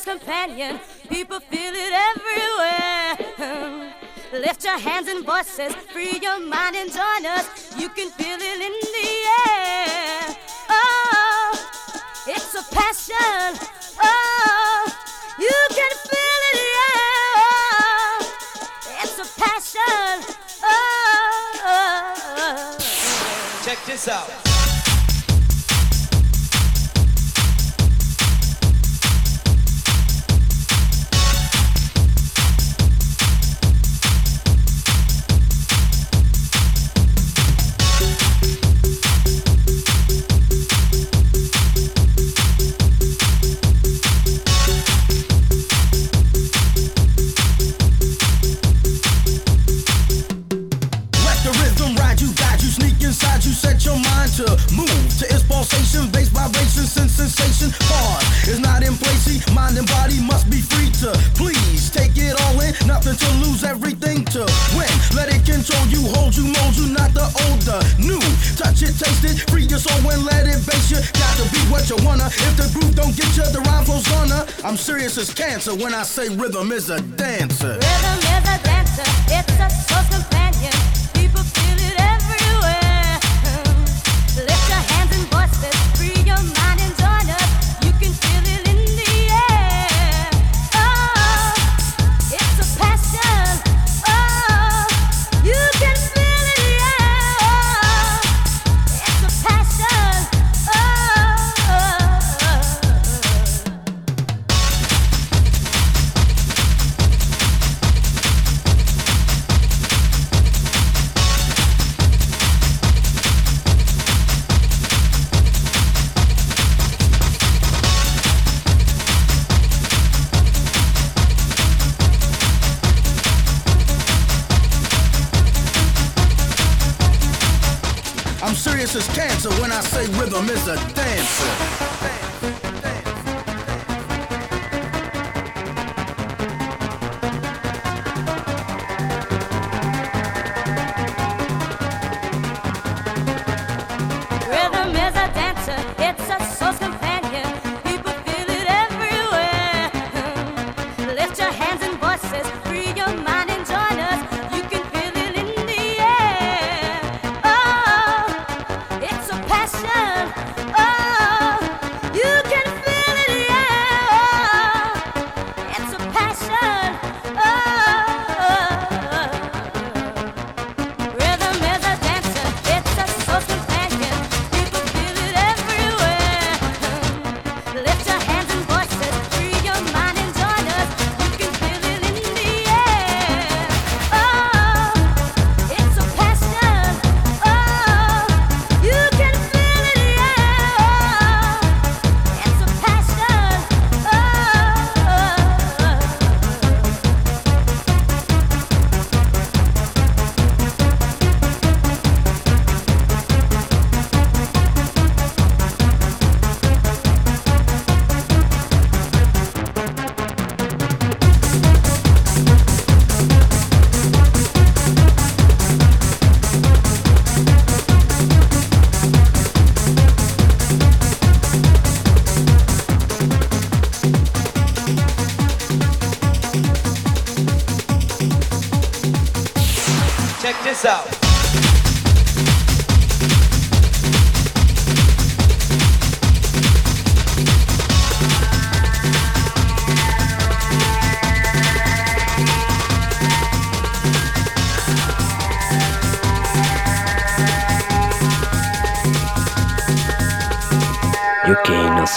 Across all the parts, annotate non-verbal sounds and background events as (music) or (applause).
soul's companion. People feel it everywhere. (laughs) Lift your hands and voices, free your mind and join us. You can feel it in the air. Oh, it's a passion. Oh, you can feel it, yeah. Oh, it's a passion. Oh, check this out. When I say rhythm is a dancer. I'm serious as cancer when I say rhythm is a dancer.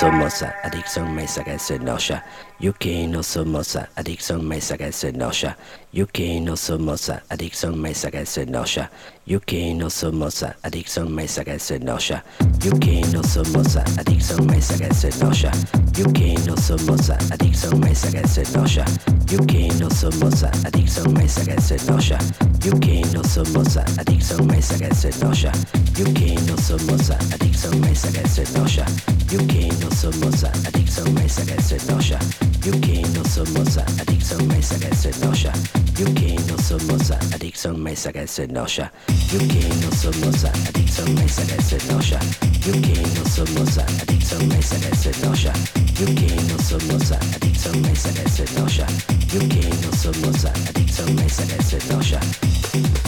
Somosa, addiction me saga se nosha. Yuki no somosa, addiction me saga se nosha. Yuki no somosa, addiction me saga se nosha. Yuki no somosa, addiction me saga se nosha. Yuki no somosa, addiction me saga se nosha. Yuki no somosa, addiction me saga se nosha. Yuki no somosa, addiction me saga se nosha. Yuki no somosa, addiction me saga se nosha. Yuki no somosa, addiction me saga se nosha. Yuki no somosa, addiction me saga se nosha. Yuki no somosa, addiction me sagesse nosha. Yuki no somosa, addiction me sagesse nosha. Yuki no somosa, addiction me sagesse nosha. Yuki no somosa, addiction me sagesse nosha. Yuki no somosa, addiction me sagesse nosha. Yuki no somosa, addiction me sagesse nosha. Yuki no somosa, addiction me sagesse nosha. Yuki no somosa, addiction me sagesse nosha. Yuki no somosa, addiction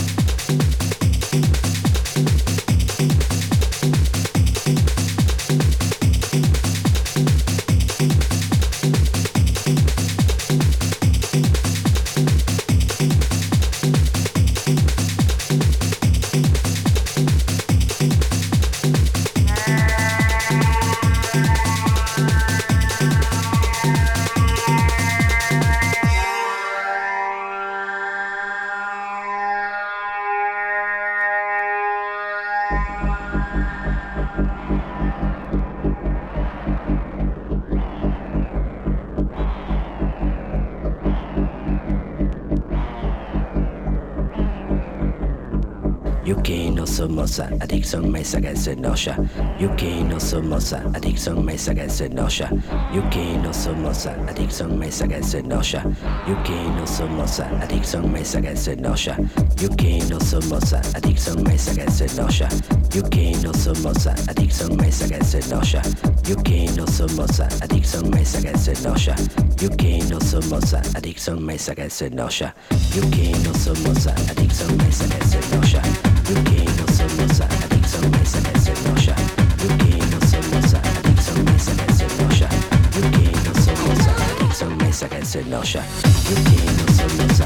somosa, addiction me sagesse nosha. Yuki no somosa, addiction me sagesse nosha. Yuki no somosa, addiction me sagesse nosha. Yuki no somosa, addiction me sagesse nosha. Yuki no somosa, addiction me sagesse nosha. Yuki no somosa, addiction me sagesse nosha. Yuki no somosa, addiction me sagesse nosha. Yuki no somosa, addiction me sagesse nosha. Yuki no somosa, addiction me sagesse nosha. Yuki no somosa, addiction me sagesse nosha. Yuki no somosa,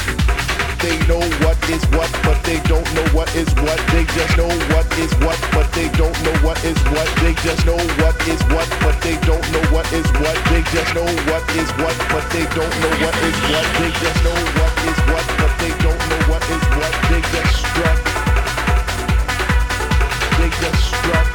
They know what is what, but they don't know what is what. They just know what is what, but they don't know what is what. They just know what is what, but they don't know what is what. They just know what is what, but they don't know what is what. They just know what is what, but they don't know what is what. They just strut. They just strut.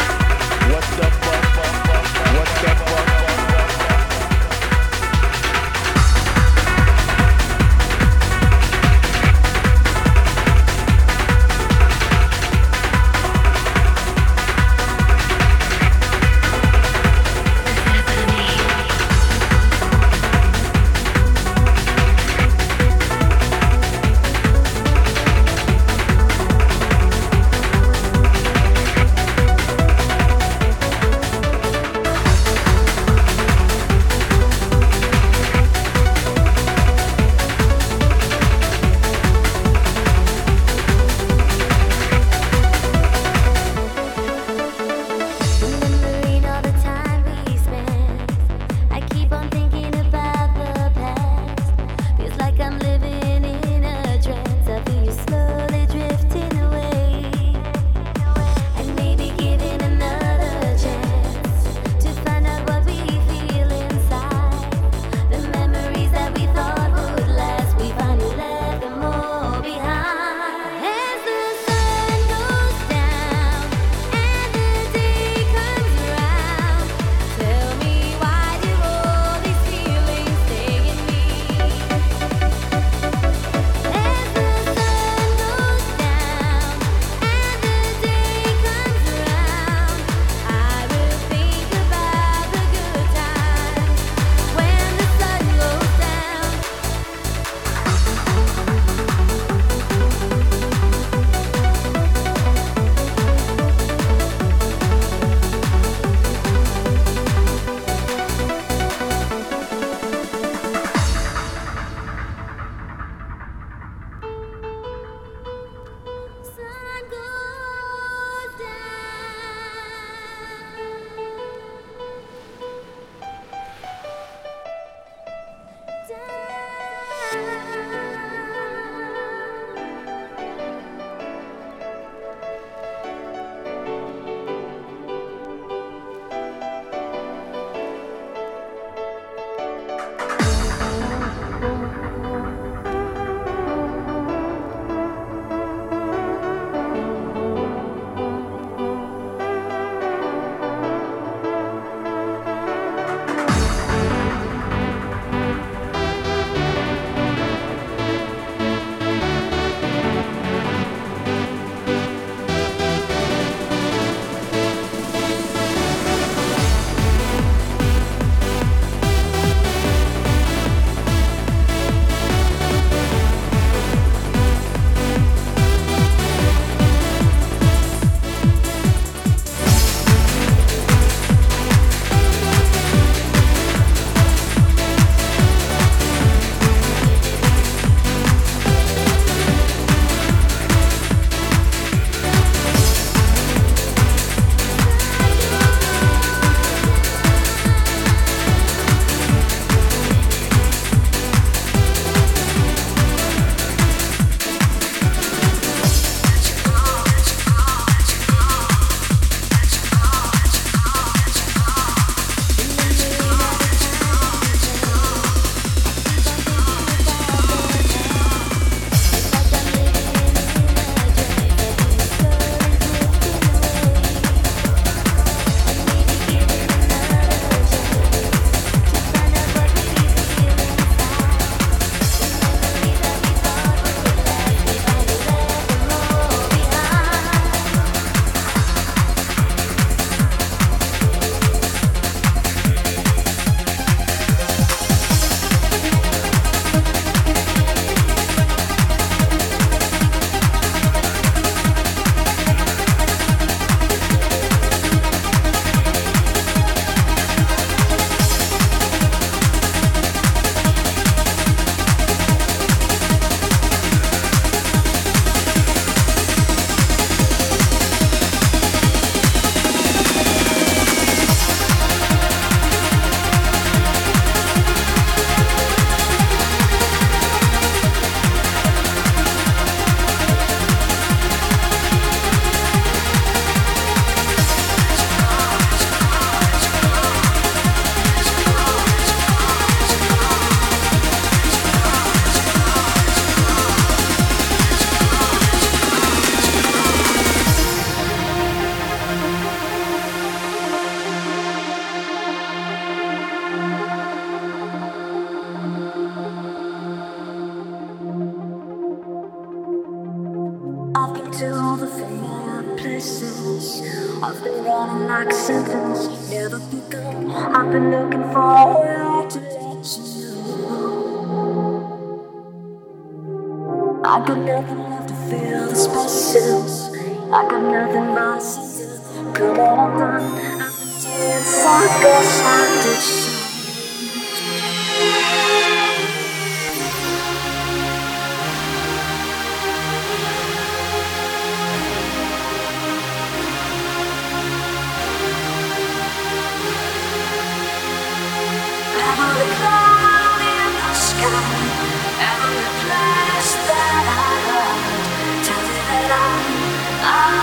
I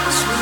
was